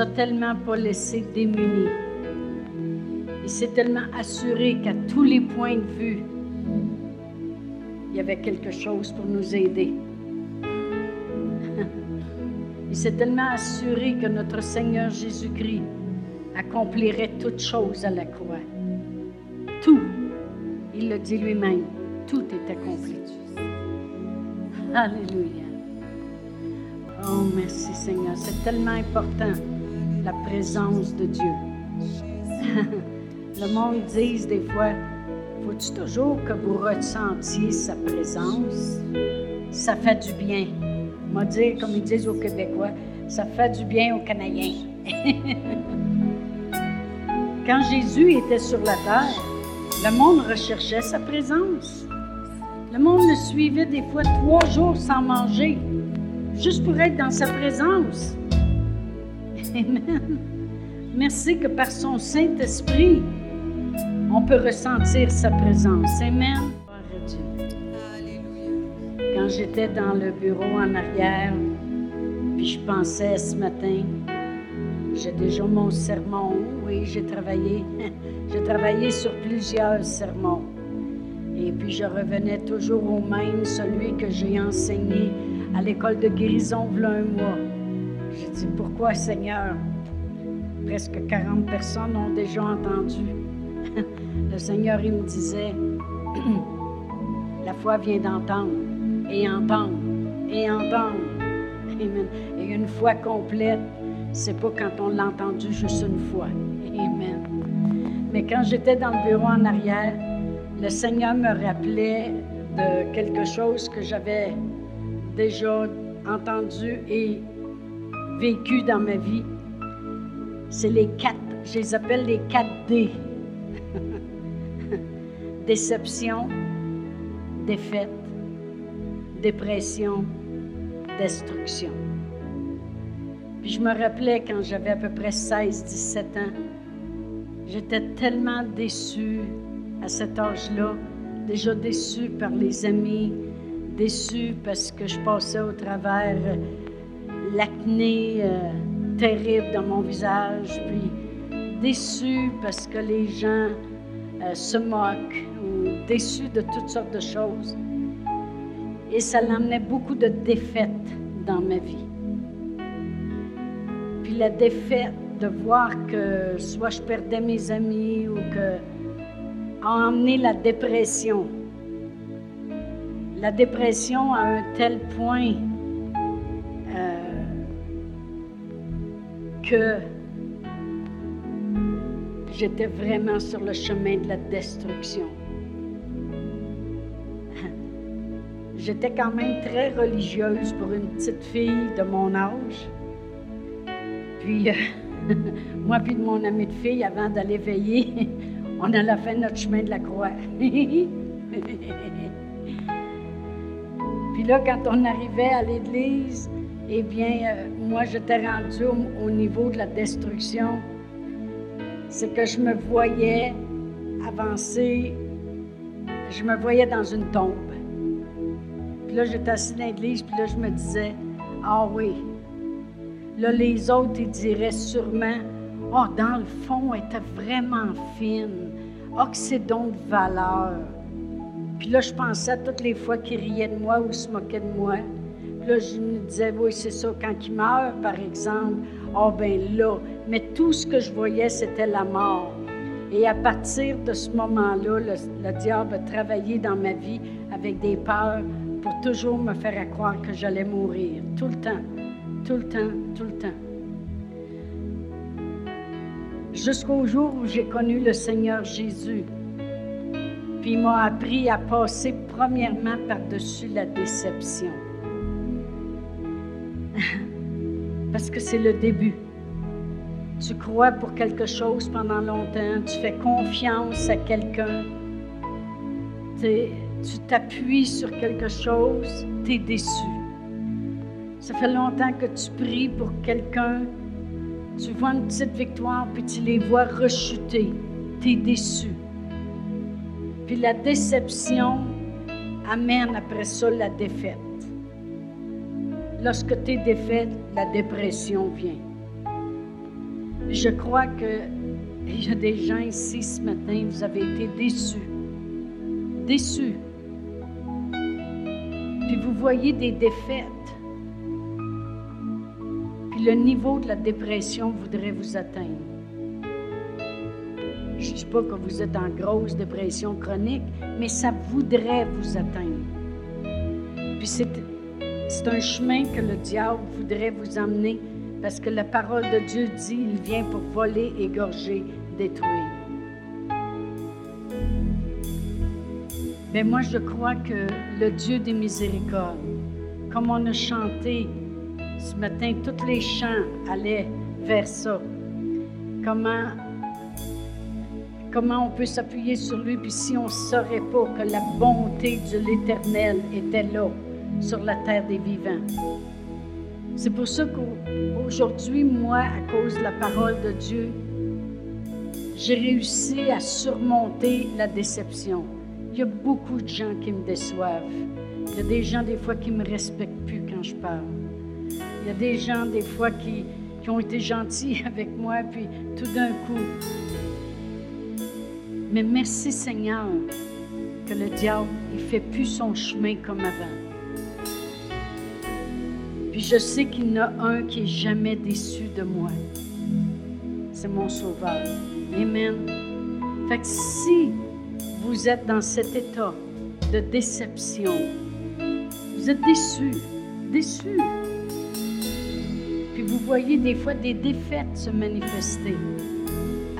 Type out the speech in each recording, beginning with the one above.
a tellement pas laissés démunis. Il s'est tellement assuré qu'à tous les points de vue, il y avait quelque chose pour nous aider. Il s'est tellement assuré que notre Seigneur Jésus-Christ accomplirait toutes choses à la croix. Tout, il le dit lui-même, tout est accompli. Alléluia. Oh, merci Seigneur. C'est tellement important, la présence de Dieu. Le monde dit des fois, faut-tu toujours que vous ressentiez sa présence? Ça fait du bien. Moi dire, comme ils disent aux Québécois, ça fait du bien aux Canadiens. Quand Jésus était sur la terre, le monde recherchait sa présence. Le monde le suivait des fois trois jours sans manger, juste pour être dans sa présence. Amen. Merci que par son Saint-Esprit, on peut ressentir sa présence. Amen. Quand j'étais dans le bureau en arrière, puis je pensais ce matin, j'ai déjà mon sermon. Oui, j'ai travaillé. j'ai travaillé sur plusieurs sermons. Et puis je revenais toujours au même, celui que j'ai enseigné à l'école de guérison il un mois. J'ai dit, pourquoi Seigneur? Presque 40 personnes ont déjà entendu. Le Seigneur, il me disait, la foi vient d'entendre et entendre et entendre. Et une foi complète, c'est pas quand on l'a entendu juste une fois. Amen. Mais quand j'étais dans le bureau en arrière, le Seigneur me rappelait de quelque chose que j'avais déjà entendu et vécu dans ma vie. C'est les quatre, je les appelle les quatre D. Déception, défaite, dépression, destruction. Puis je me rappelais quand j'avais à peu près 16-17 ans, j'étais tellement déçue à cet âge-là, déjà déçue par les amis, déçue parce que je passais au travers l'acné euh, terrible dans mon visage, puis déçue parce que les gens euh, se moquent, ou déçue de toutes sortes de choses. Et ça l'amenait beaucoup de défaites dans ma vie la défaite de voir que soit je perdais mes amis ou que a emmené la dépression. La dépression à un tel point que j'étais vraiment sur le chemin de la destruction. J'étais quand même très religieuse pour une petite fille de mon âge. Puis, euh, moi puis mon ami de fille, avant d'aller veiller, on a fait notre chemin de la croix. puis là, quand on arrivait à l'église, eh bien, euh, moi, j'étais rendue au, niveau de la destruction. C'est que je me voyais avancer, je me voyais dans une tombe. Puis là, j'étais assise dans l'église, puis là, je me disais, ah oui, Là, les autres, ils diraient sûrement, oh, dans le fond, elle était vraiment fine. Oh, c'est donc de valeur. Puis là, je pensais à toutes les fois qu'ils riaient de moi ou se moquaient de moi. Là, je me disais, oui, c'est ça, quand il meurt, par exemple, oh, ben là. Mais tout ce que je voyais, c'était la mort. Et à partir de ce moment-là, le, le, diable a travaillé dans ma vie avec des peurs pour toujours me faire croire que j'allais mourir, tout le temps tout le temps, tout le temps. Jusqu'au jour où j'ai connu le Seigneur Jésus. Puis il m'a appris à passer premièrement par-dessus la déception. Parce que c'est le début. Tu crois pour quelque chose pendant longtemps, tu fais confiance à quelqu'un, tu t'appuies sur quelque chose, tu es déçu. Ça fait longtemps que tu pries pour quelqu'un. Tu vois une petite victoire, puis tu les vois rechuter. Tu es déçu. Puis la déception amène après ça la défaite. Lorsque tu es défaite, la dépression vient. Je crois qu'il y a des gens ici ce matin, vous avez été déçus. Déçus. Puis vous voyez des défaites. Puis le niveau de la dépression voudrait vous atteindre. Je ne dis pas que vous êtes en grosse dépression chronique, mais ça voudrait vous atteindre. Puis c'est, c'est un chemin que le diable voudrait vous emmener parce que la parole de Dieu dit, il vient pour voler, égorger, détruire. Mais moi, je crois que le Dieu des miséricordes, comme on a chanté ce matin, tous les chants allaient vers ça. Comment Comment on peut s'appuyer sur lui, puis si on ne saurait pas que la bonté de l'Éternel était là, sur la terre des vivants. C'est pour ça qu'aujourd'hui, moi, à cause de la parole de Dieu, j'ai réussi à surmonter la déception. Il y a beaucoup de gens qui me déçoivent. Il y a des gens, des fois, qui ne me respectent plus quand je parle. Il y a des gens, des fois, qui, qui ont été gentils avec moi, puis tout d'un coup, mais merci Seigneur que le diable, il fait plus son chemin comme avant. Je sais qu'il y en a un qui est jamais déçu de moi. C'est mon sauveur. Amen. Fait que si vous êtes dans cet état de déception, vous êtes déçu, déçu. Puis vous voyez des fois des défaites se manifester.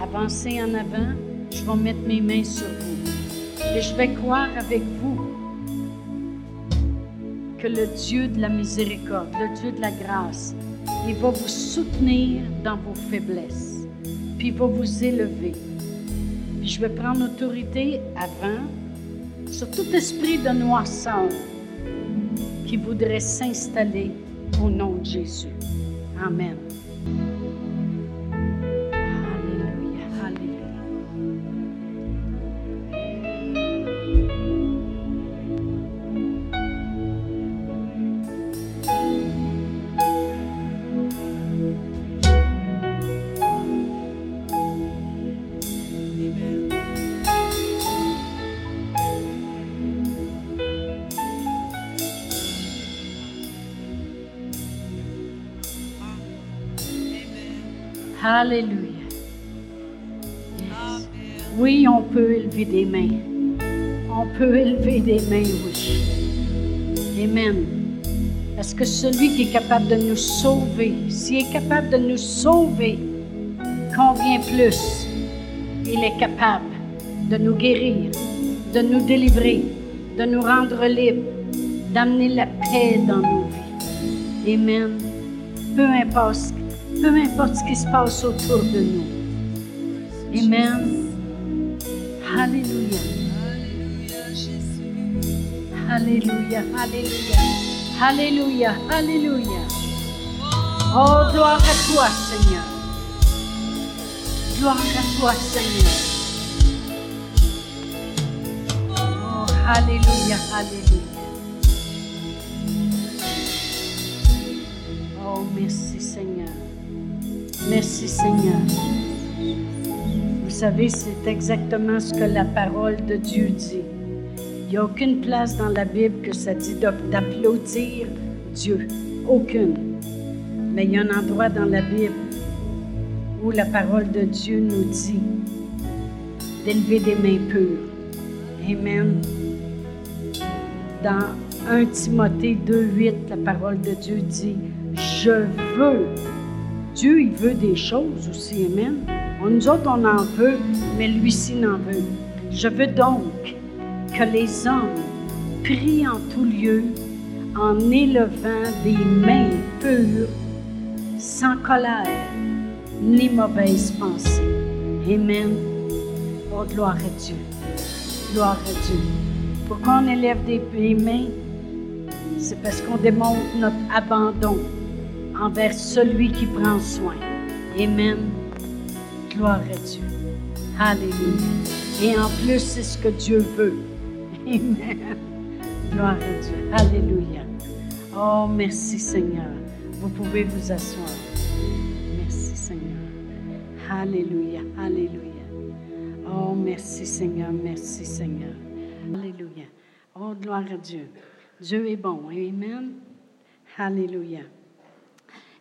Avancez en avant, je vais mettre mes mains sur vous. Et je vais croire avec vous que le Dieu de la miséricorde, le Dieu de la grâce, il va vous soutenir dans vos faiblesses, puis il va vous élever. Puis je vais prendre autorité avant sur tout esprit de noirceur qui voudrait s'installer au nom de Jésus. Amen. Alléluia. Oui, on peut élever des mains. On peut élever des mains, oui. Amen. Parce que celui qui est capable de nous sauver, s'il est capable de nous sauver, combien plus il est capable de nous guérir, de nous délivrer, de nous rendre libres, d'amener la paix dans nos vies. Amen. Peu importe peu importe ce qui se passe autour de nous. Amen. Alléluia. Alléluia, Alléluia. Alléluia, Alléluia. Oh, gloire à toi, Seigneur. Gloire à toi, Seigneur. Oh, Alléluia, Alléluia. Oh, merci. Merci Seigneur. Vous savez, c'est exactement ce que la parole de Dieu dit. Il n'y a aucune place dans la Bible que ça dit d'applaudir Dieu. Aucune. Mais il y a un endroit dans la Bible où la parole de Dieu nous dit d'élever des mains pures. Amen. Dans 1 Timothée 2.8, la parole de Dieu dit, je veux Dieu, il veut des choses aussi, Amen. Nous autres, on en veut, mais lui-ci n'en veut. Je veux donc que les hommes prient en tout lieu en élevant des mains pures, sans colère ni mauvaise pensée. Amen. Oh, gloire à Dieu. Gloire à Dieu. Pourquoi on élève des mains? C'est parce qu'on démontre notre abandon envers celui qui prend soin. Amen. Gloire à Dieu. Alléluia. Et en plus, c'est ce que Dieu veut. Amen. Gloire à Dieu. Alléluia. Oh, merci Seigneur. Vous pouvez vous asseoir. Merci Seigneur. Alléluia, Alléluia. Oh, merci Seigneur, merci Seigneur. Alléluia. Oh, gloire à Dieu. Dieu est bon. Amen. Alléluia.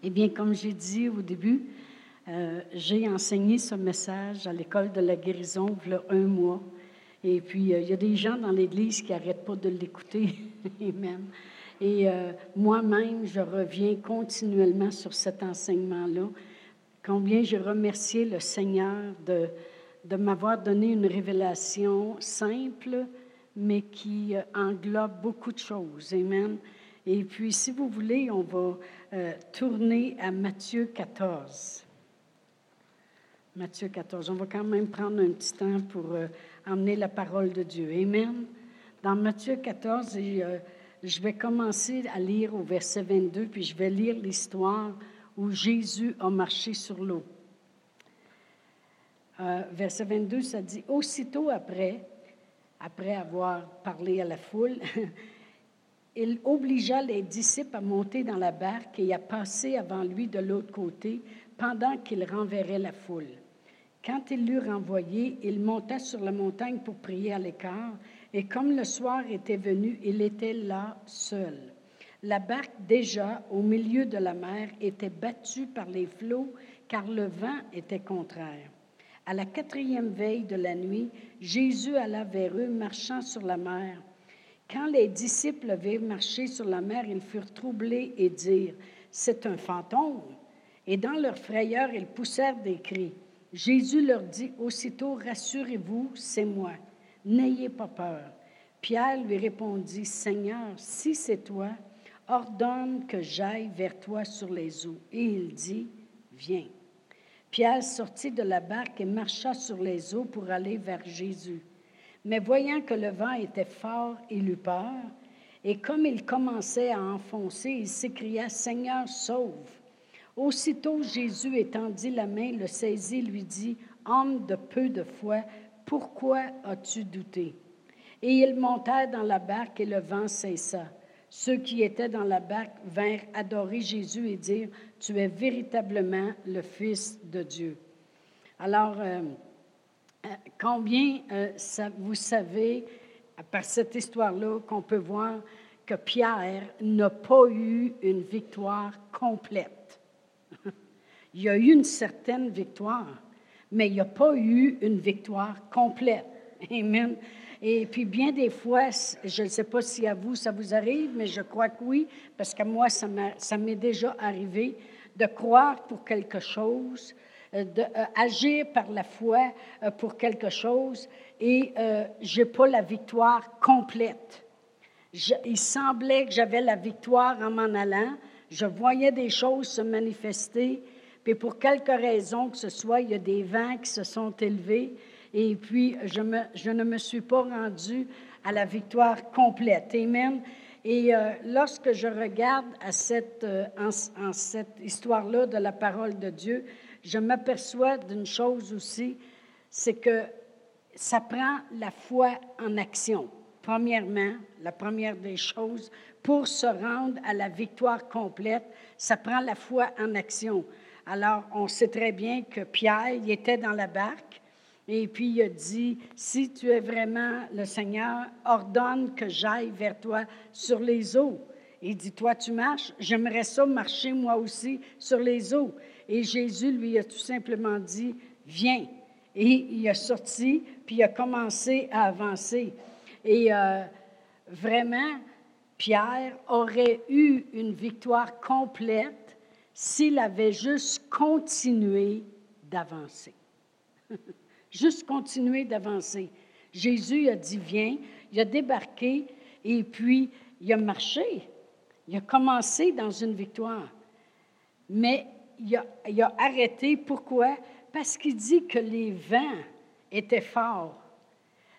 Eh bien, comme j'ai dit au début, euh, j'ai enseigné ce message à l'école de la guérison il y a un mois. Et puis, euh, il y a des gens dans l'Église qui n'arrêtent pas de l'écouter. Amen. Et euh, moi-même, je reviens continuellement sur cet enseignement-là. Combien j'ai remercié le Seigneur de, de m'avoir donné une révélation simple, mais qui englobe beaucoup de choses. Amen. Et puis, si vous voulez, on va euh, tourner à Matthieu 14. Matthieu 14. On va quand même prendre un petit temps pour emmener la parole de Dieu. Amen. Dans Matthieu 14, et, je vais commencer à lire au verset 22, puis je vais lire l'histoire où Jésus a marché sur l'eau. Euh, verset 22, ça dit, aussitôt après, après avoir parlé à la foule, il obligea les disciples à monter dans la barque et à passer avant lui de l'autre côté pendant qu'il renverrait la foule. Quand il l'eut renvoyé, il monta sur la montagne pour prier à l'écart et comme le soir était venu, il était là seul. La barque déjà au milieu de la mer était battue par les flots car le vent était contraire. À la quatrième veille de la nuit, Jésus alla vers eux marchant sur la mer. Quand les disciples virent marcher sur la mer, ils furent troublés et dirent, C'est un fantôme. Et dans leur frayeur, ils poussèrent des cris. Jésus leur dit aussitôt, Rassurez-vous, c'est moi. N'ayez pas peur. Pierre lui répondit, Seigneur, si c'est toi, ordonne que j'aille vers toi sur les eaux. Et il dit, Viens. Pierre sortit de la barque et marcha sur les eaux pour aller vers Jésus. Mais voyant que le vent était fort, il eut peur, et comme il commençait à enfoncer, il s'écria, Seigneur, sauve. Aussitôt Jésus étendit la main, le saisit, lui dit, Homme de peu de foi, pourquoi as-tu douté? Et ils montèrent dans la barque et le vent cessa. Ceux qui étaient dans la barque vinrent adorer Jésus et dire, Tu es véritablement le Fils de Dieu. Alors, euh, combien euh, vous savez, par cette histoire-là, qu'on peut voir que Pierre n'a pas eu une victoire complète. il y a eu une certaine victoire, mais il n'y a pas eu une victoire complète. Et puis bien des fois, je ne sais pas si à vous ça vous arrive, mais je crois que oui, parce que moi, ça m'est déjà arrivé de croire pour quelque chose, d'agir euh, par la foi euh, pour quelque chose, et euh, je n'ai pas la victoire complète. il semblait que j'avais la victoire en m'en allant. Je voyais des choses se manifester, puis pour quelque raison que ce soit, il y a des vents qui se sont élevés, et puis je, ne me suis pas rendue à la victoire complète. Amen. Et euh, lorsque je regarde à euh, cette histoire-là de la parole de Dieu, je m'aperçois d'une chose aussi, c'est que ça prend la foi en action. Premièrement, la première des choses, pour se rendre à la victoire complète, ça prend la foi en action. Alors, on sait très bien que Pierre, il était dans la barque, et puis il a dit, si tu es vraiment le Seigneur, ordonne que j'aille vers toi sur les eaux. Il dit, toi tu marches, j'aimerais ça marcher moi aussi sur les eaux. Et Jésus lui a tout simplement dit, viens. Et il a sorti, puis il a commencé à avancer. Et euh, vraiment, Pierre aurait eu une victoire complète s'il avait juste continué d'avancer. Juste continuer d'avancer. Jésus a dit, viens, il a débarqué et puis il a marché. Il a commencé dans une victoire. Mais il a, arrêté. Pourquoi? Parce qu'il dit que les vents étaient forts.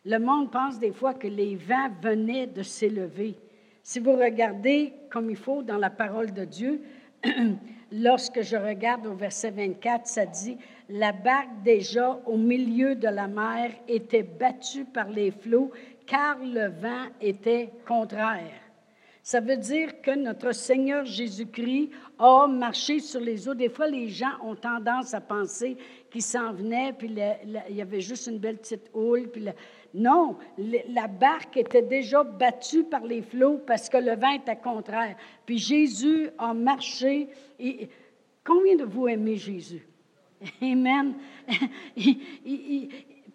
Le monde pense des fois que les vents venaient de s'élever. Si vous regardez comme il faut dans la parole de Dieu, lorsque je regarde au verset 24, ça dit, la barque déjà au milieu de la mer était battue par les flots car le vent était contraire. Ça veut dire que notre Seigneur Jésus-Christ a marché sur les eaux. Des fois, les gens ont tendance à penser qui s'en venait, puis il y avait juste une belle petite houle. Puis non, la barque était déjà battue par les flots parce que le vent était contraire. Puis Jésus a marché. Et, combien de vous aimez Jésus? Amen.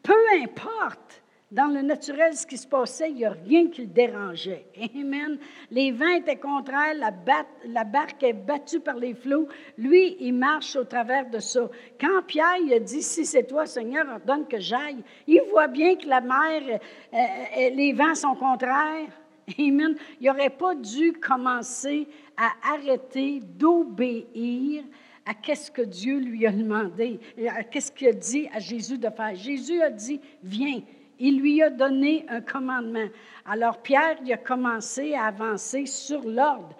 peu importe dans le naturel, ce qui se passait, il n'y a rien qui le dérangeait. Amen. Les vents étaient contraires, la, barque est battue par les flots. Lui, il marche au travers de ça. Quand Pierre a dit, si c'est toi, Seigneur, ordonne que j'aille, il voit bien que la mer, euh, euh, les vents sont contraires. Amen. Il n'aurait pas dû commencer à arrêter d'obéir à qu'est-ce que Dieu lui a demandé, à qu'est-ce qu'il a dit à Jésus de faire. Jésus a dit, viens. Il lui a donné un commandement. Alors Pierre, il a commencé à avancer sur l'ordre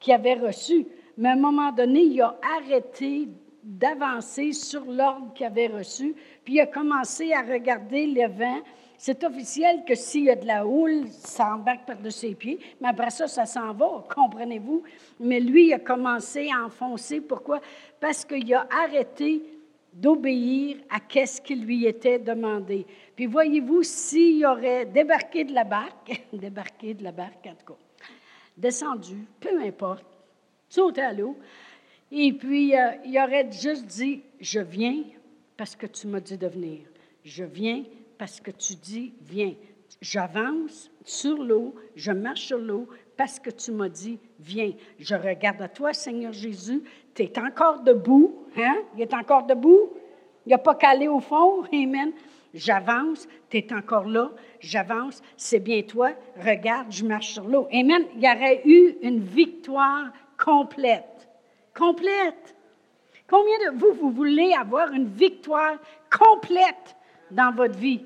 qu'il avait reçu. Mais à un moment donné, il a arrêté d'avancer sur l'ordre qu'il avait reçu, puis il a commencé à regarder le vent. C'est officiel que s'il y a de la houle, ça embarque par-dessus ses pieds, mais après ça, ça s'en va, comprenez-vous? Mais lui, il a commencé à enfoncer. Pourquoi? Parce qu'il a arrêté d'obéir à ce qui lui était demandé. Puis voyez-vous, s'il aurait débarqué de la barque, débarqué de la barque en tout descendu, peu importe, sauté à l'eau, et puis euh, il aurait juste dit, je viens parce que tu m'as dit de venir. Je viens parce que tu dis, viens. J'avance sur l'eau, je marche sur l'eau parce que tu m'as dit, viens. Je regarde à toi, Seigneur Jésus, tu es encore debout, hein? Il est encore debout? Il n'a pas calé au fond, Amen. J'avance, tu es encore là, j'avance, c'est bien toi, regarde, je marche sur l'eau. Amen. Il y aurait eu une victoire complète. Complète. Combien de vous, vous voulez avoir une victoire complète dans votre vie?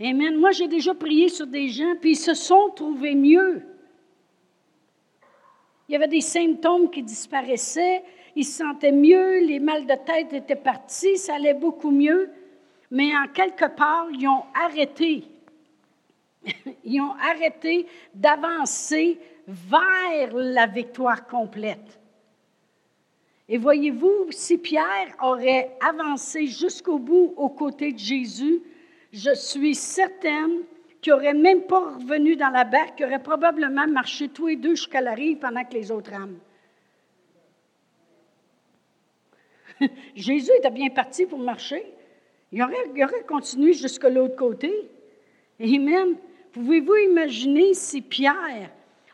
Amen. Moi, j'ai déjà prié sur des gens, puis ils se sont trouvés mieux. Il y avait des symptômes qui disparaissaient, ils se sentaient mieux, les mal de tête étaient partis, ça allait beaucoup mieux. Mais en quelque part, ils ont arrêté. Ils ont arrêté d'avancer vers la victoire complète. Et voyez-vous, si Pierre aurait avancé jusqu'au bout aux côtés de Jésus, je suis certaine qu'il n'aurait même pas revenu dans la barque, qu'il aurait probablement marché tous les deux jusqu'à la rive pendant que les autres rament. Jésus était bien parti pour marcher. Il aurait, continué jusqu'à l'autre côté. Amen. Pouvez-vous imaginer si Pierre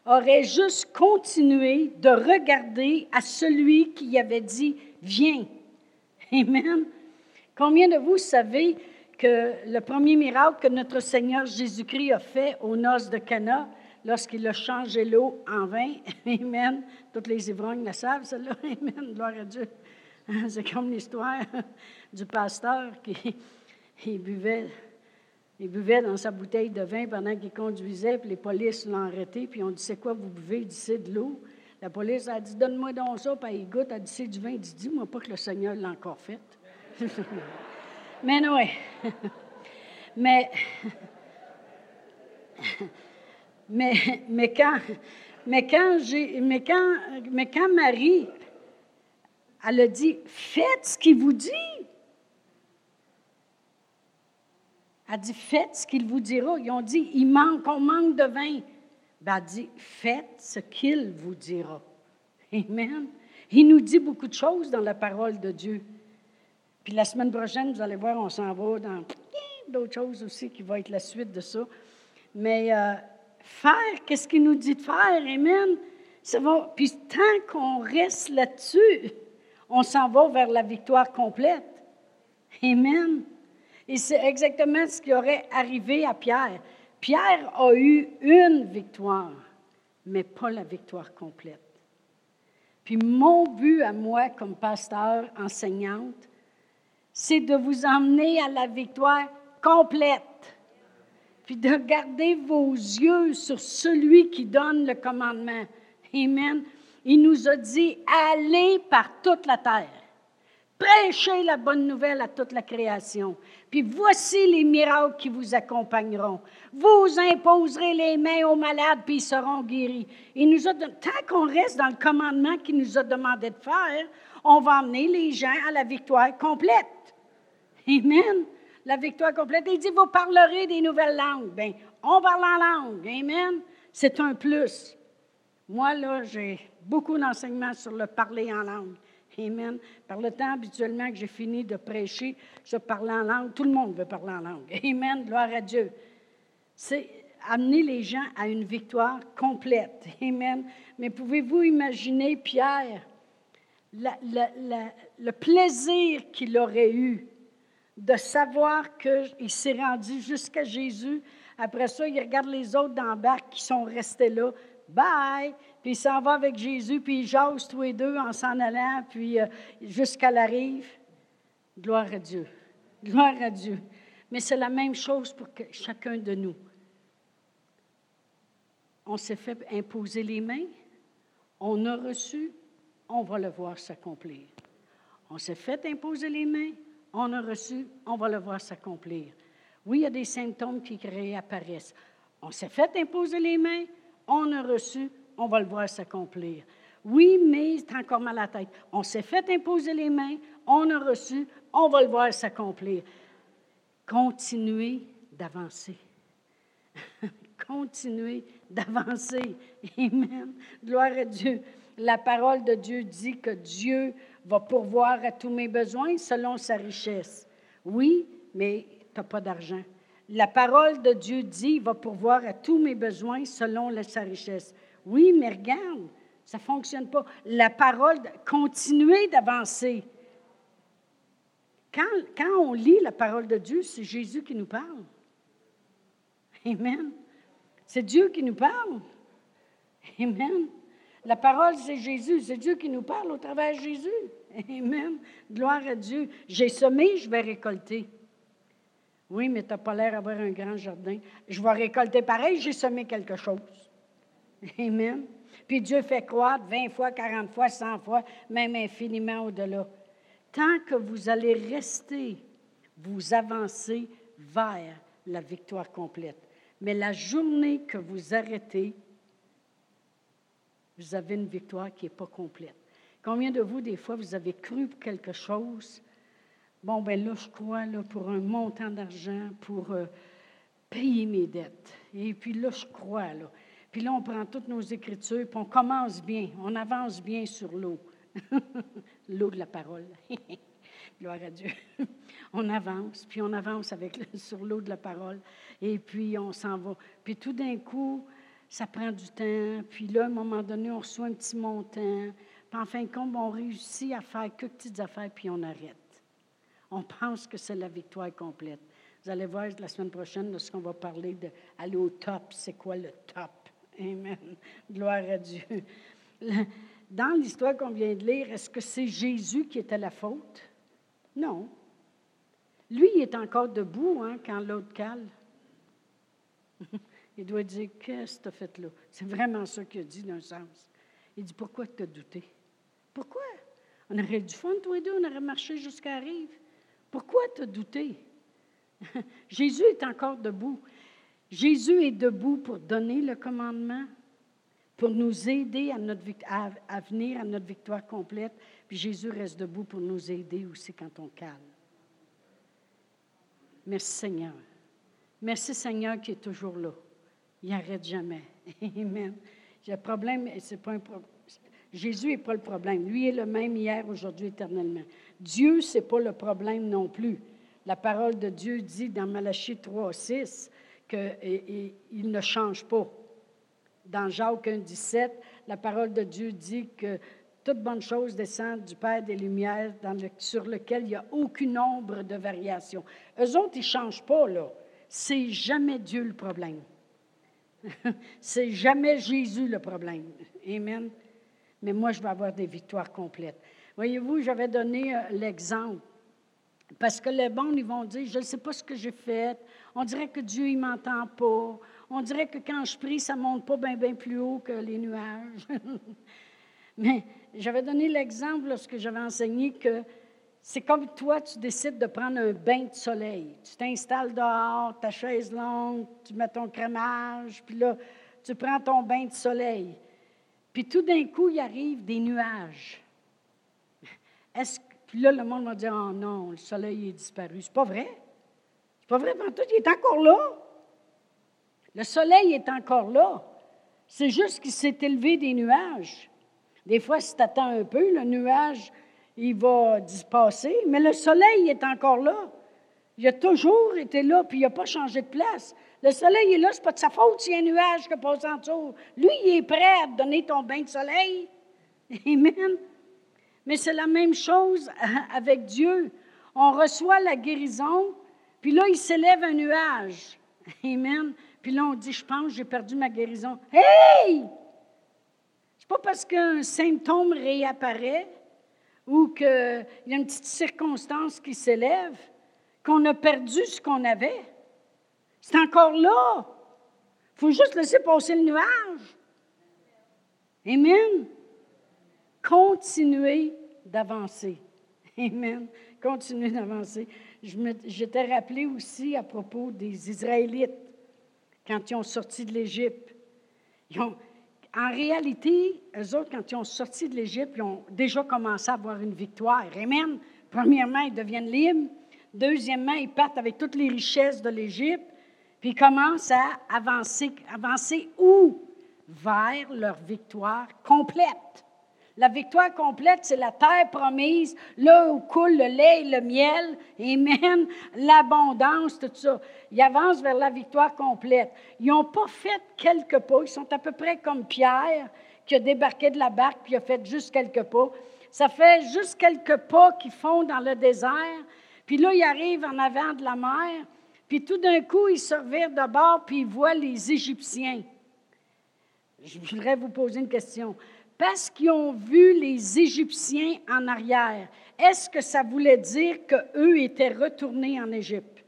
aurait juste continué de regarder à celui qui avait dit Viens. Amen. Combien de vous savez que le premier miracle que notre Seigneur Jésus-Christ a fait aux noces de Cana, lorsqu'il a changé l'eau en vin, Amen. Toutes les ivrognes le savent, celle-là. Amen. Gloire à Dieu. C'est comme l'histoire du pasteur qui buvait, il buvait dans sa bouteille de vin pendant qu'il conduisait, puis les polices l'ont arrêté, puis on dit C'est quoi vous buvez? Il dit C'est de l'eau. La police a dit Donne-moi donc ça, puis il goûte, elle dit C'est du vin. Il dit Dis-moi pas que le Seigneur l'a encore fait. mais non, mais, mais, mais quand, j'ai, mais quand, mais quand Marie elle a dit, faites ce qu'il vous dit. Elle dit, faites ce qu'il vous dira. Ils ont dit, il manque, on manque de vin. Ben, elle a dit, faites ce qu'il vous dira. Amen. Il nous dit beaucoup de choses dans la parole de Dieu. Puis la semaine prochaine, vous allez voir, on s'en va dans d'autres choses aussi qui vont être la suite de ça. Mais euh, faire, qu'est-ce qu'il nous dit de faire? Amen. Ça va. Puis tant qu'on reste là-dessus, on s'en va vers la victoire complète. Amen. Et c'est exactement ce qui aurait arrivé à Pierre. Pierre a eu une victoire, mais pas la victoire complète. Puis mon but à moi comme pasteur, enseignante, c'est de vous emmener à la victoire complète. Puis de garder vos yeux sur celui qui donne le commandement. Amen il nous a dit, allez par toute la terre. Prêchez la bonne nouvelle à toute la création. Puis voici les miracles qui vous accompagneront. Vous imposerez les mains aux malades, puis ils seront guéris. Il nous a, tant qu'on reste dans le commandement qu'il nous a demandé de faire, on va emmener les gens à la victoire complète. Amen. La victoire complète. Il dit, vous parlerez des nouvelles langues. Bien, on parle en langue. Amen. C'est un plus. Moi, là, j'ai beaucoup d'enseignements sur le parler en langue. Amen. Par le temps, habituellement, que j'ai fini de prêcher, je parle en langue. Tout le monde veut parler en langue. Amen. Gloire à Dieu. C'est amener les gens à une victoire complète. Amen. Mais pouvez-vous imaginer Pierre, le plaisir qu'il aurait eu de savoir qu'il s'est rendu jusqu'à Jésus? Après ça, il regarde les autres dans barque qui sont restés là. Bye! Puis il s'en va avec Jésus, puis il jase tous les deux en s'en allant, puis euh, jusqu'à la rive. Gloire à Dieu. Gloire à Dieu. Mais c'est la même chose pour chacun de nous. On s'est fait imposer les mains, on a reçu, on va le voir s'accomplir. On s'est fait imposer les mains, on a reçu, on va le voir s'accomplir. Oui, il y a des symptômes qui réapparaissent. On s'est fait imposer les mains, on a reçu, on va le voir s'accomplir. Oui, mais c'est encore mal à la tête. On s'est fait imposer les mains, on a reçu, on va le voir s'accomplir. Continuez d'avancer. Continuez d'avancer. Amen. Gloire à Dieu. La parole de Dieu dit que Dieu va pourvoir à tous mes besoins selon sa richesse. Oui, mais tu n'as pas d'argent. La parole de Dieu dit, va pourvoir à tous mes besoins selon sa richesse. Oui, mais regarde, ça ne fonctionne pas. La parole, continuez d'avancer. Quand, quand on lit la parole de Dieu, c'est Jésus qui nous parle. Amen. C'est Dieu qui nous parle. Amen. La parole, c'est Jésus. C'est Dieu qui nous parle au travers de Jésus. Amen. Gloire à Dieu. J'ai semé, je vais récolter. Oui, mais tu n'as pas l'air d'avoir un grand jardin. Je vais récolter pareil, j'ai semé quelque chose. Amen. Puis Dieu fait croître 20 fois, 40 fois, 100 fois, même infiniment au-delà. Tant que vous allez rester, vous avancez vers la victoire complète. Mais la journée que vous arrêtez, vous avez une victoire qui n'est pas complète. Combien de vous, des fois, vous avez cru quelque chose? Bon, ben là, je crois pour un montant d'argent, pour euh, payer mes dettes. Et puis là, je crois. Là. Puis là, on prend toutes nos écritures, puis on commence bien, on avance bien sur l'eau. l'eau de la parole. Gloire à Dieu. on avance, puis on avance avec sur l'eau de la parole, et puis on s'en va. Puis tout d'un coup, ça prend du temps. Puis là, à un moment donné, on reçoit un petit montant. Puis en fin de compte, on réussit à faire que petites affaires, puis on arrête. On pense que c'est la victoire complète. Vous allez voir la semaine prochaine, lorsqu'on va parler d'aller au top, c'est quoi le top? Amen. Gloire à Dieu. Dans l'histoire qu'on vient de lire, est-ce que c'est Jésus qui était la faute? Non. Lui, il est encore debout hein, quand l'autre cale. Il doit dire Qu'est-ce que tu as fait là? C'est vraiment ça qu'il a dit d'un sens. Il dit Pourquoi tu as douté? Pourquoi? On aurait du fun, toi et deux, on aurait marché jusqu'à Rive. Pourquoi as douté Jésus est encore debout. Jésus est debout pour donner le commandement, pour nous aider à, notre, à, venir à notre victoire complète. Puis Jésus reste debout pour nous aider aussi quand on calme. Merci Seigneur. Merci Seigneur qui est toujours là. Il n'arrête jamais. Amen. Le problème, c'est pas un problème. Jésus n'est pas le problème. Lui est le même hier, aujourd'hui, éternellement. Dieu, ce n'est pas le problème non plus. La parole de Dieu dit dans Malachie 3, 6 qu'il ne change pas. Dans Jacques 1, 17, la parole de Dieu dit que toute bonne chose descend du Père des Lumières sur lequel il n'y a aucune ombre de variation. Eux autres, ils ne changent pas, là. C'est jamais Dieu le problème. C'est jamais Jésus le problème. Amen. Mais moi, je vais avoir des victoires complètes. Voyez-vous, j'avais donné euh, l'exemple. Parce que les bons, ils vont dire, je ne sais pas ce que j'ai fait. On dirait que Dieu, il ne m'entend pas. On dirait que quand je prie, ça ne monte pas bien, bien plus haut que les nuages. Mais j'avais donné l'exemple lorsque j'avais enseigné que c'est comme toi, tu décides de prendre un bain de soleil. Tu t'installes dehors, ta chaise longue, tu mets ton crémage, puis là, tu prends ton bain de soleil. Puis tout d'un coup, il arrive des nuages. Est-ce Puis là, le monde va dire, oh non, le soleil est disparu. C'est pas vrai. C'est pas vrai, tout, il est encore là. Le soleil est encore là. C'est juste qu'il s'est élevé des nuages. Des fois, si tu attends un peu, le nuage, il va dispasser, mais le soleil est encore là. Il a toujours été là, puis il n'a pas changé de place. Le soleil est là, ce n'est pas de sa faute s'il y a un nuage qui passe en dessous. Lui, il est prêt à te donner ton bain de soleil. Amen. Mais c'est la même chose avec Dieu. On reçoit la guérison, puis là, il s'élève un nuage. Amen. Puis là, on dit, je pense, j'ai perdu ma guérison. Hey! C'est pas parce qu'un symptôme réapparaît ou qu'il y a une petite circonstance qui s'élève qu'on a perdu ce qu'on avait. C'est encore là. Il faut juste laisser passer le nuage. Amen. Continuez d'avancer. Amen. Continuez d'avancer. Je t'ai rappelé aussi à propos des Israélites quand ils ont sorti de l'Égypte. En réalité, eux autres, quand ils ont sorti de l'Égypte, ils ont déjà commencé à avoir une victoire. Amen. Premièrement, ils deviennent libres. Deuxièmement, ils partent avec toutes les richesses de l'Égypte, puis ils commencent à avancer. Avancer où? Vers leur victoire complète. La victoire complète, c'est la terre promise, là où coule le lait et le miel, Amen, l'abondance, tout ça. Ils avancent vers la victoire complète. Ils n'ont pas fait quelques pas, ils sont à peu près comme Pierre, qui a débarqué de la barque, puis a fait juste quelques pas. Ça fait juste quelques pas qu'ils font dans le désert, puis là, ils arrivent en avant de la mer, puis tout d'un coup, ils se revirent de bord, puis ils voient les Égyptiens. Je voudrais vous poser une question parce qu'ils ont vu les Égyptiens en arrière, est-ce que ça voulait dire qu'eux étaient retournés en Égypte?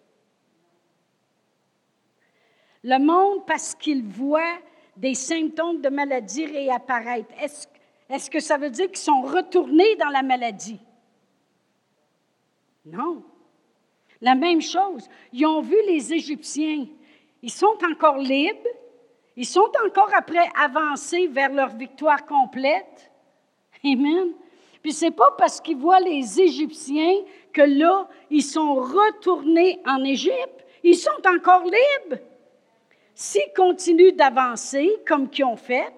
Le monde, parce qu'ils voient des symptômes de maladie réapparaître, est-ce, est que ça veut dire qu'ils sont retournés dans la maladie? Non. La même chose. Ils ont vu les Égyptiens. Ils sont encore libres, ils sont encore après avancés vers leur victoire complète. Amen. Puis c'est pas parce qu'ils voient les Égyptiens que là, ils sont retournés en Égypte. Ils sont encore libres. S'ils continuent d'avancer comme qu'ils ont fait,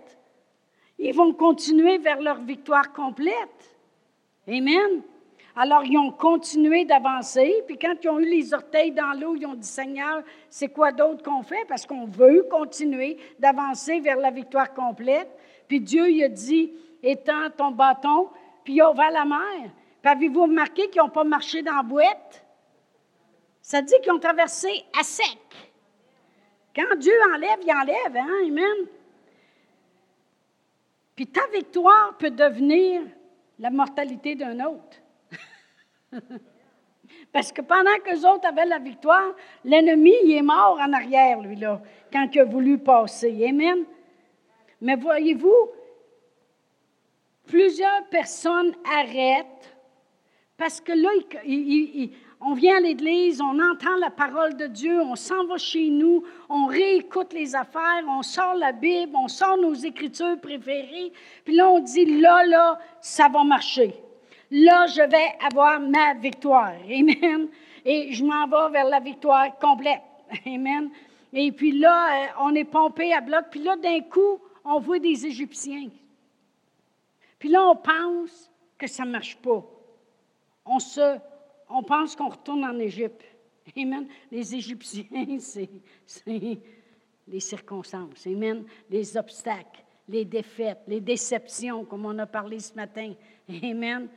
ils vont continuer vers leur victoire complète. Amen. Alors, ils ont continué d'avancer. Puis quand ils ont eu les orteils dans l'eau, ils ont dit, Seigneur, c'est quoi d'autre qu'on fait? Parce qu'on veut continuer d'avancer vers la victoire complète. Puis Dieu, il a dit, étends ton bâton, puis il a ouvert la mer. Puis avez-vous remarqué qu'ils n'ont pas marché dans la boîte? Ça dit qu'ils ont traversé à sec. Quand Dieu enlève, il enlève, hein? Amen. Puis ta victoire peut devenir la mortalité d'un autre. Parce que pendant que les autres avaient la victoire, l'ennemi, il est mort en arrière, lui, là, quand il a voulu passer. Amen. Mais voyez-vous, plusieurs personnes arrêtent parce que là, on vient à l'Église, on entend la parole de Dieu, on s'en va chez nous, on réécoute les affaires, on sort la Bible, on sort nos écritures préférées, puis là, on dit, là, là, ça va marcher là, je vais avoir ma victoire. Amen. Et je m'en vais vers la victoire complète. Amen. Et puis là, euh, on est pompé à bloc. Puis là, d'un coup, on voit des Égyptiens. Puis là, on pense que ça ne marche pas. On, se, on pense qu'on retourne en Égypte. Amen. Les Égyptiens, c'est les circonstances. Amen. Les obstacles, les défaites, les déceptions, comme on a parlé ce matin. Amen.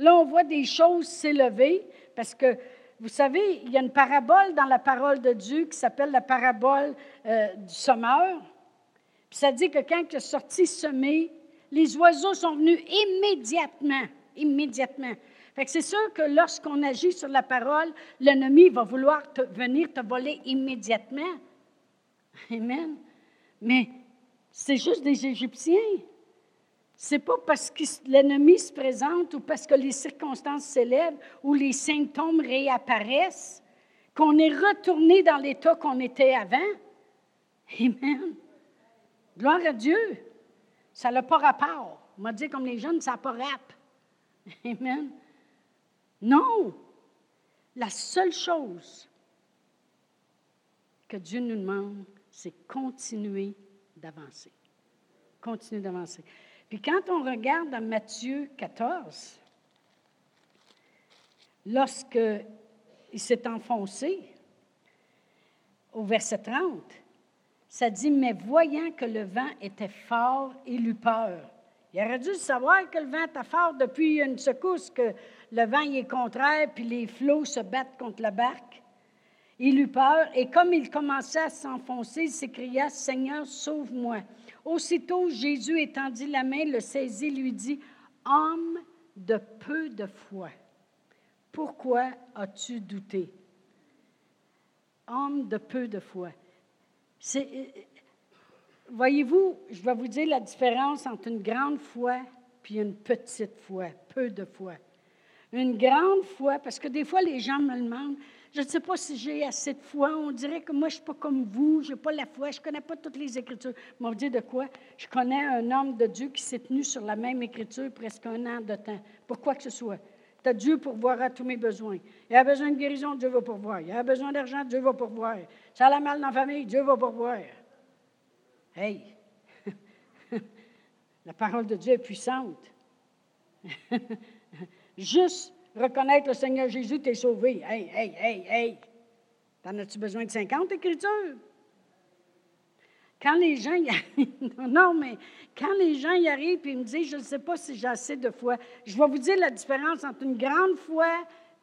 Là, on voit des choses s'élever parce que, vous savez, il y a une parabole dans la parole de Dieu qui s'appelle la parabole euh, du sommeur. Puis ça dit que quand il est sorti semer, les oiseaux sont venus immédiatement, immédiatement. Fait que c'est sûr que lorsqu'on agit sur la parole, l'ennemi va vouloir venir te voler immédiatement. Amen. Mais c'est juste des Égyptiens. C'est pas parce que l'ennemi se présente ou parce que les circonstances s'élèvent ou les symptômes réapparaissent qu'on est retourné dans l'état qu'on était avant. Amen. Gloire à Dieu. Ça n'a pas rapport. On m'a dit comme les jeunes, ça n'a pas rap. Amen. Non. La seule chose que Dieu nous demande, c'est continuer d'avancer. Continuer d'avancer. Puis quand on regarde dans Matthieu 14, lorsque il s'est enfoncé, au verset 30, ça dit, mais voyant que le vent était fort, il eut peur. Il aurait dû savoir que le vent était fort depuis une secousse, que le vent y est contraire, puis les flots se battent contre la barque. Il eut peur, et comme il commençait à s'enfoncer, il s'écria, Seigneur, sauve-moi. Aussitôt, Jésus étendit la main, le saisit, lui dit, Homme de peu de foi, pourquoi as-tu douté? Homme de peu de foi. C'est, voyez-vous, je vais vous dire la différence entre une grande foi puis une petite foi, peu de foi. Une grande foi, parce que des fois, les gens me demandent, je ne sais pas si j'ai assez de foi. On dirait que moi, je ne suis pas comme vous, je n'ai pas la foi, je ne connais pas toutes les Écritures. Mais on dit de quoi? Je connais un homme de Dieu qui s'est tenu sur la même Écriture presque un an de temps, pour quoi que ce soit. Tu as Dieu pourvoir à tous mes besoins. Il a besoin de guérison, Dieu va pourvoir. Il a besoin d'argent, Dieu va pourvoir. Ça a la mal dans la famille, Dieu va pourvoir. Hey! la parole de Dieu est puissante. Juste reconnaître le Seigneur Jésus, tu es sauvé. Hey, hey, hey, hey! T'en as-tu besoin de 50 écritures? Quand les gens y arrivent, non, mais quand les gens y arrivent et me disent, je ne sais pas si j'ai assez de foi, je vais vous dire la différence entre une grande foi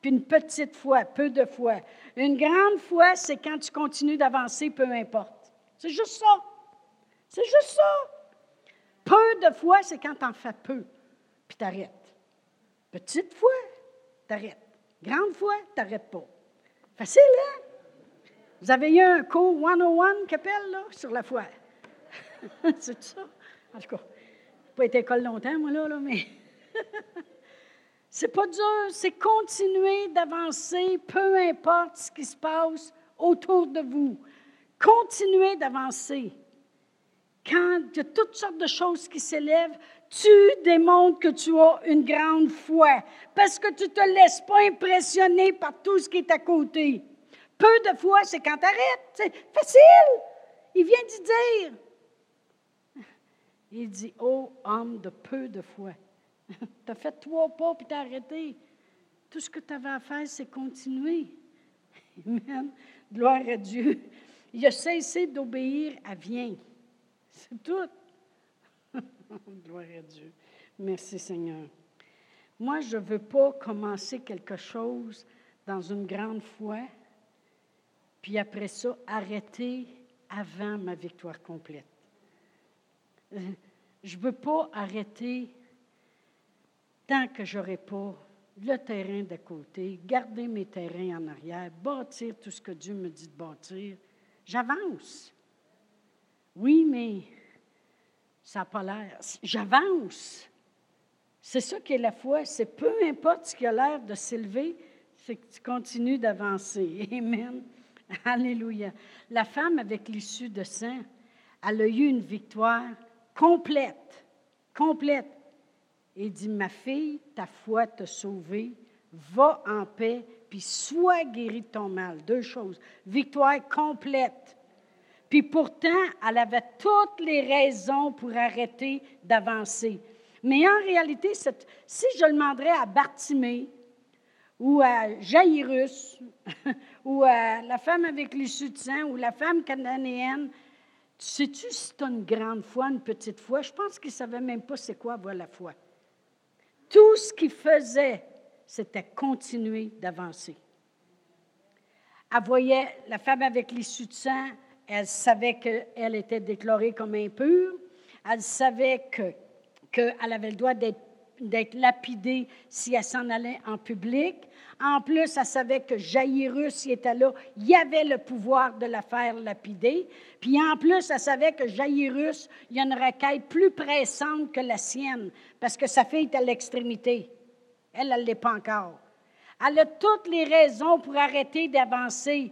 et une petite foi, peu de foi. Une grande foi, c'est quand tu continues d'avancer, peu importe. C'est juste ça. C'est juste ça. Peu de foi, c'est quand tu en fais peu, puis tu arrêtes. Petite foi, tu arrêtes. Grande foi, tu n'arrêtes pas. Facile, hein? Vous avez eu un cours 101 qu'appelle, là, sur la foi. c'est ça? En tout cas, pas été à école longtemps, moi, là, là mais. c'est pas dur, c'est continuer d'avancer, peu importe ce qui se passe autour de vous. Continuez d'avancer. Quand il y a toutes sortes de choses qui s'élèvent, tu démontres que tu as une grande foi parce que tu ne te laisses pas impressionner par tout ce qui est à côté. Peu de fois, c'est quand tu arrêtes. C'est facile. Il vient d'y dire. Il dit, oh homme de peu de foi. tu as fait trois pas puis tu as arrêté. Tout ce que tu avais à faire, c'est continuer. Amen. Gloire à Dieu. Il a cessé d'obéir à Viens. C'est tout. Gloire à Dieu. Merci Seigneur. Moi, je ne veux pas commencer quelque chose dans une grande foi puis après ça, arrêter avant ma victoire complète. Euh, je ne veux pas arrêter tant que je n'aurai pas le terrain d'à côté, garder mes terrains en arrière, bâtir tout ce que Dieu me dit de bâtir. J'avance. Oui, mais ça n'a pas l'air. J'avance. C'est ça qui est la foi. C'est peu importe ce qui a l'air de s'élever, c'est que tu continues d'avancer. Amen. Alléluia. La femme avec l'issue de sang, elle a eu une victoire complète, complète. Et dit, ma fille, ta foi t'a sauvée, va en paix, puis sois guérie de ton mal. Deux choses. Victoire complète. Puis pourtant, elle avait toutes les raisons pour arrêter d'avancer. Mais en réalité, si je demanderais à Bartimée, ou à Jairus, ou à la femme avec de sang, ou la femme cananéenne. Sais-tu si tu as une grande foi, une petite foi? Je pense qu'ils ne savaient même pas c'est quoi avoir la foi. Tout ce qu'ils faisaient, c'était continuer d'avancer. Elle voyait la femme avec de sang, elle savait qu'elle était déclarée comme impure, elle savait qu'elle avait le droit d'être lapidée si elle s'en allait en public. En plus, elle savait que Jairus y était là. Il y avait le pouvoir de la faire lapider. Puis en plus, elle savait que Jairus, il y a une requête plus pressante que la sienne, parce que sa fille est à l'extrémité. Elle, elle ne l'est pas encore. Elle a toutes les raisons pour arrêter d'avancer.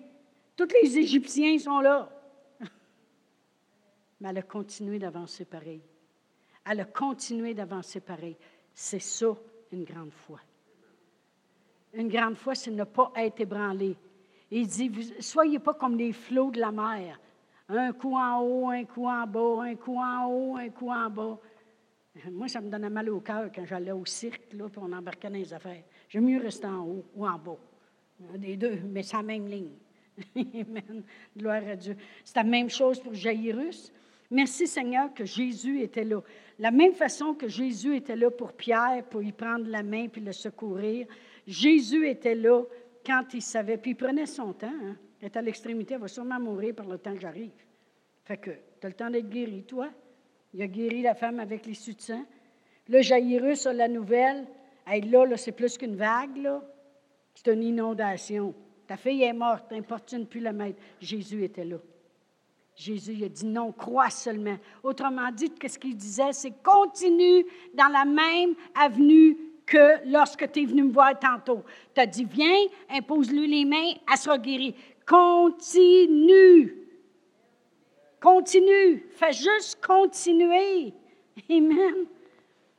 Tous les Égyptiens sont là. Mais elle a continué d'avancer pareil. Elle a continué d'avancer pareil. C'est ça, une grande foi. une grande foi, c'est ne pas être ébranlé. Il dit, soyez pas comme les flots de la mer. Un coup en haut, un coup en bas, un coup en haut, un coup en bas. Moi, ça me donnait mal au cœur quand j'allais au cirque, là, puis on embarquait dans les affaires. J'aime mieux rester en haut ou en bas. Des deux, mais c'est la même ligne. Amen. Gloire à Dieu. C'est la même chose pour Jairus. Merci Seigneur que Jésus était là. La même façon que Jésus était là pour Pierre, pour y prendre la main puis le secourir, Jésus était là quand il savait, puis il prenait son temps. Hein. Il est à l'extrémité, il va sûrement mourir par le temps que j'arrive. Fait que, tu as le temps d'être guéri, toi. Il a guéri la femme avec les de sang. Là, Jairus a la nouvelle. Hey, là, là c'est plus qu'une vague. C'est une inondation. Ta fille est morte, importune plus la maître. Jésus était là. Jésus a dit non, crois seulement. Autrement dit, qu'est-ce qu'il disait? C'est continue dans la même avenue que lorsque tu es venu me voir tantôt. Tu as dit, viens, impose-lui les mains, elle sera guérie. Continue. Continue. Fais juste continuer. Amen.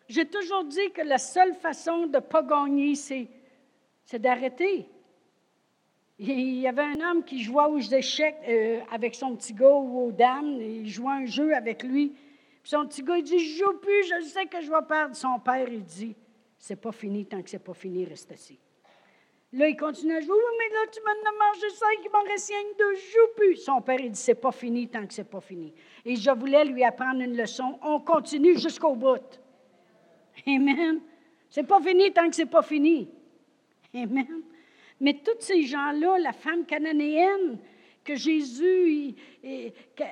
J'ai toujours dit que la seule façon de ne pas gagner, c'est d'arrêter. Il y avait un homme qui jouait aux échecs euh, avec son petit gars ou aux dames. Il jouait un jeu avec lui. Puis son petit gars, il dit Je joue plus, je sais que je vais perdre. Son père, il dit C'est pas fini, tant que c'est pas fini, reste assis. Là, il continue à jouer Oui, mais là, tu m'as mangé ça, il m'en reste rien que joue plus. Son père, il dit C'est pas fini, tant que c'est pas fini. Et je voulais lui apprendre une leçon. On continue jusqu'au bout. Amen. C'est pas fini tant que c'est pas fini. Amen. Mais tous ces gens-là, la femme cananéenne que Jésus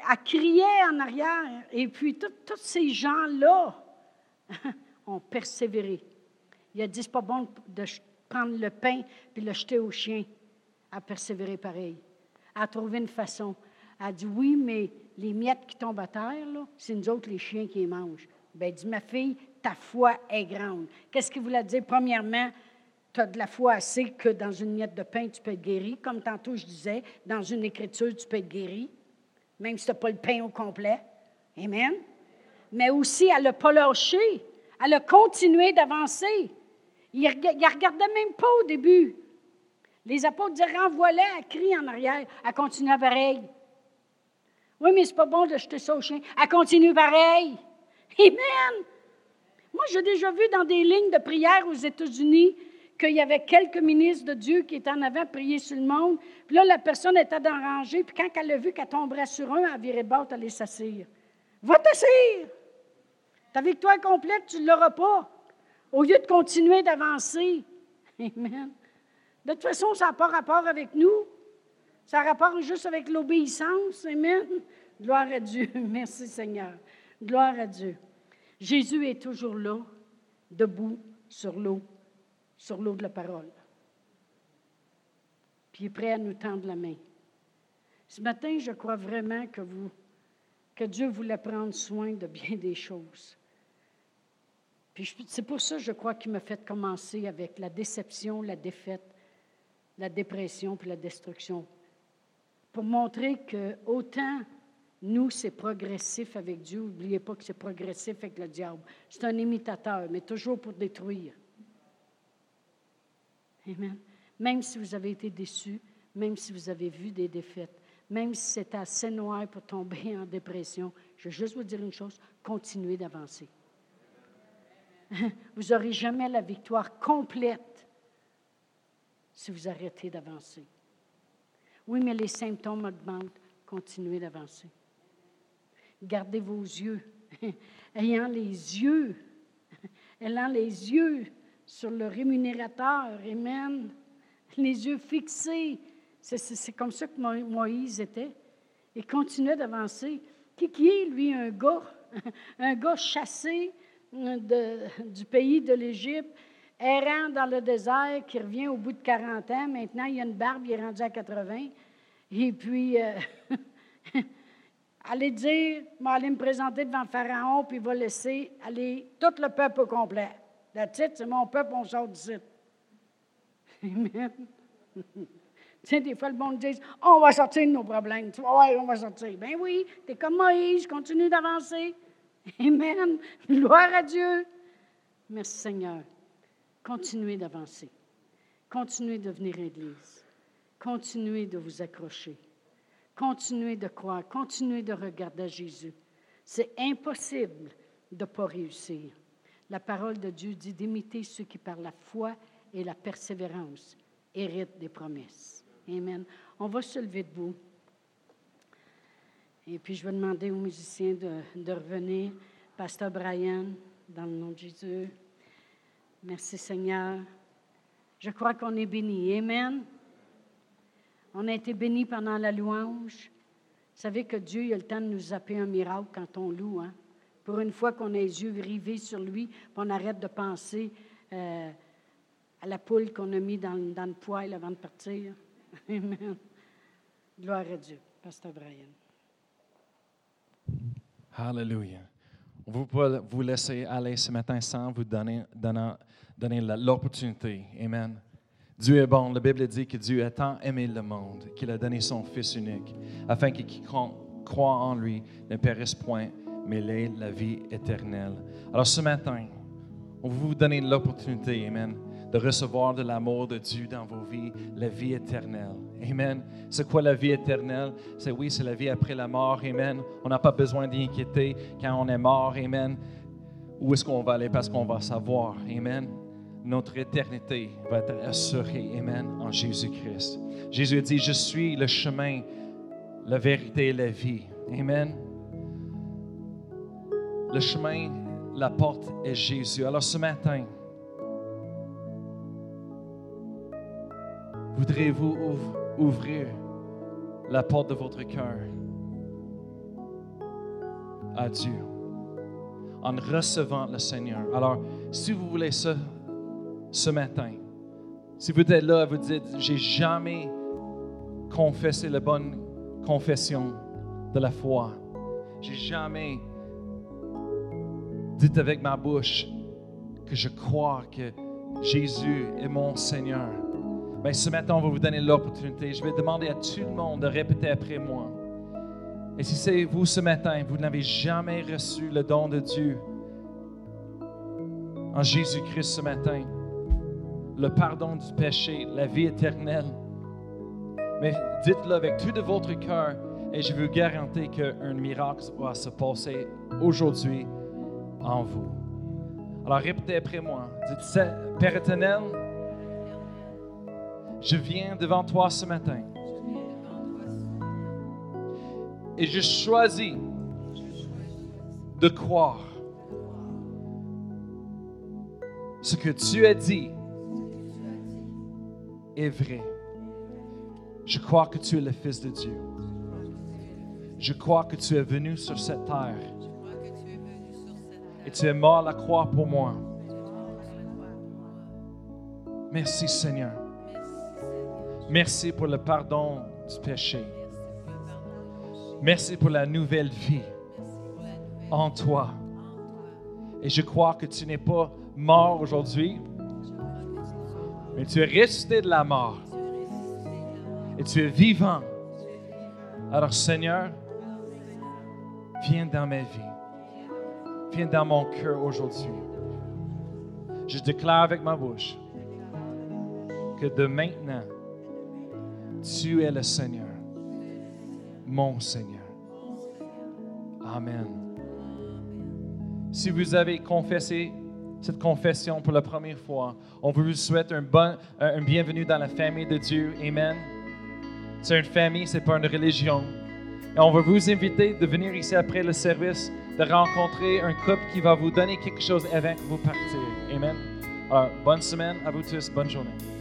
a crié en arrière, et puis tous ces gens-là ont persévéré. Il a dit, c'est pas bon de prendre le pain puis le jeter au chien. A persévéré pareil. A trouvé une façon. A dit, oui, mais les miettes qui tombent à terre, c'est nous autres, les chiens, qui les mangent. Bien, dit, ma fille, ta foi est grande. Qu'est-ce qu'il voulait dire? Premièrement, tu as de la foi assez que dans une miette de pain, tu peux être guéri. Comme tantôt je disais, dans une écriture, tu peux être guéri, même si tu n'as pas le pain au complet. Amen. Mais aussi, elle n'a pas lâché. Elle a continué d'avancer. Il ne regardait même pas au début. Les apôtres disaient renvoie-la, elle crie en arrière. Elle continue pareil. Oui, mais c'est pas bon de jeter ça au chien. Elle continue pareil. Amen. Moi, j'ai déjà vu dans des lignes de prière aux États-Unis qu'il y avait quelques ministres de Dieu qui étaient en avant prier sur le monde. Puis là, la personne était dans la rangée, puis quand elle a vu qu'elle tomberait sur un, elle virait bord, elle allait s'assire. Va t'assire! Ta victoire complète, tu ne l'auras pas. Au lieu de continuer d'avancer. Amen. De toute façon, ça n'a pas rapport avec nous. Ça a rapport juste avec l'obéissance. Amen. Gloire à Dieu. Merci Seigneur. Gloire à Dieu. Jésus est toujours là, debout sur l'eau sur l'eau de la parole. Puis il est prêt à nous tendre la main. Ce matin, je crois vraiment que, vous, que Dieu voulait prendre soin de bien des choses. Puis c'est pour ça, je crois, qu'il m'a fait commencer avec la déception, la défaite, la dépression puis la destruction. Pour montrer que autant nous, c'est progressif avec Dieu, n'oubliez pas que c'est progressif avec le diable. C'est un imitateur, mais toujours pour détruire. Amen. Même si vous avez été déçu, même si vous avez vu des défaites, même si c'est assez noir pour tomber en dépression, je veux juste vous dire une chose, continuez d'avancer. Vous n'aurez jamais la victoire complète si vous arrêtez d'avancer. Oui, mais les symptômes augmentent. Continuez d'avancer. Gardez vos yeux. Ayant les yeux, ayant les yeux sur le rémunérateur. Amen. Les yeux fixés. C'est comme ça que Moïse était. Il continuait d'avancer. Qui, est, lui, un gars, un gars chassé du pays de l'Égypte, errant dans le désert, qui revient au bout de 40 ans? Maintenant, il a une barbe, il est rendu à 80. Et puis, euh, allez dire, aller me présenter devant Pharaon, puis il va laisser aller tout le peuple au complet. La titre, c'est mon peuple, on sort d'ici. Amen. tu sais, des fois, le monde dit On va sortir de nos problèmes. Tu vois, ouais, on va sortir. Ben oui, tu es comme Moïse, continue d'avancer. Amen. Gloire à Dieu. Merci Seigneur. Continuez d'avancer. continuez de venir à l'Église. Continuez de vous accrocher. Continuez de croire. Continuez de regarder Jésus. C'est impossible de ne pas réussir. La parole de Dieu dit d'imiter ceux qui, par la foi et la persévérance, héritent des promesses. Amen. On va se lever debout. Et puis, je vais demander aux musiciens de, revenir. Pasteur Brian, dans le nom de Jésus. Merci Seigneur. Je crois qu'on est béni. Amen. On a été béni pendant la louange. Vous savez que Dieu a le temps de nous appeler un miracle quand on loue. Hein? Pour une fois qu'on a les yeux rivés sur lui, on arrête de penser euh, à la poule qu'on a mis dans, le poêle avant de partir. Amen. Gloire à Dieu. Pasteur Brian. Hallelujah. Vous pouvez vous laisser aller ce matin sans vous donner, donner l'opportunité. Amen. Dieu est bon. La Bible dit que Dieu a tant aimé le monde qu'il a donné son Fils unique, afin que quiconque croit en lui ne périsse point, mais ait la vie éternelle. Alors ce matin, on vous donner l'opportunité, Amen, de recevoir de l'amour de Dieu dans vos vies, la vie éternelle. Amen. C'est quoi la vie éternelle? C'est oui, c'est la vie après la mort. Amen. On n'a pas besoin d'inquiéter quand on est mort. Amen. Où est-ce qu'on va aller? Parce qu'on va savoir. Amen. Notre éternité va être assurée. Amen. En Jésus-Christ. Jésus dit, je suis le chemin, la vérité et la vie. Amen. Le chemin, la porte est Jésus. Alors ce matin, voudrez-vous ouvrir la porte de votre cœur à Dieu en recevant le Seigneur? Alors, si vous voulez ça ce matin, si vous êtes là et vous dites, j'ai jamais confessé la bonne confession de la foi, j'ai jamais dit avec ma bouche que je crois que Jésus est mon Seigneur. Bien, ce matin, on va vous donner l'opportunité. Je vais demander à tout le monde de répéter après moi. Et si c'est vous ce matin, vous n'avez jamais reçu le don de Dieu en Jésus-Christ ce matin, le pardon du péché, la vie éternelle, mais dites-le avec tout de votre cœur et je vous garantis qu'un miracle va se passer aujourd'hui en vous. Alors répétez après moi. Dites, Père éternel, je viens devant toi ce matin. Et je choisis de croire ce que tu as dit est vrai. Je crois que tu es le Fils de Dieu. Je crois que tu es venu sur cette terre. Et tu es mort à la croix pour moi. Merci Seigneur. Merci pour le pardon du péché. Merci pour la nouvelle vie en toi. Et je crois que tu n'es pas mort aujourd'hui, mais tu es resté de la mort. Et tu es vivant. Alors Seigneur, viens dans ma vie. Dans mon cœur aujourd'hui. Je déclare avec ma bouche que de maintenant, tu es le Seigneur, mon Seigneur. Amen. Si vous avez confessé cette confession pour la première fois, on vous souhaite un, bon, un bienvenue dans la famille de Dieu. Amen. C'est une famille, c'est pas une religion. Et on va vous inviter de venir ici après le service, de rencontrer un couple qui va vous donner quelque chose avant que vous partiez. Amen. Alors, bonne semaine à vous tous, bonne journée.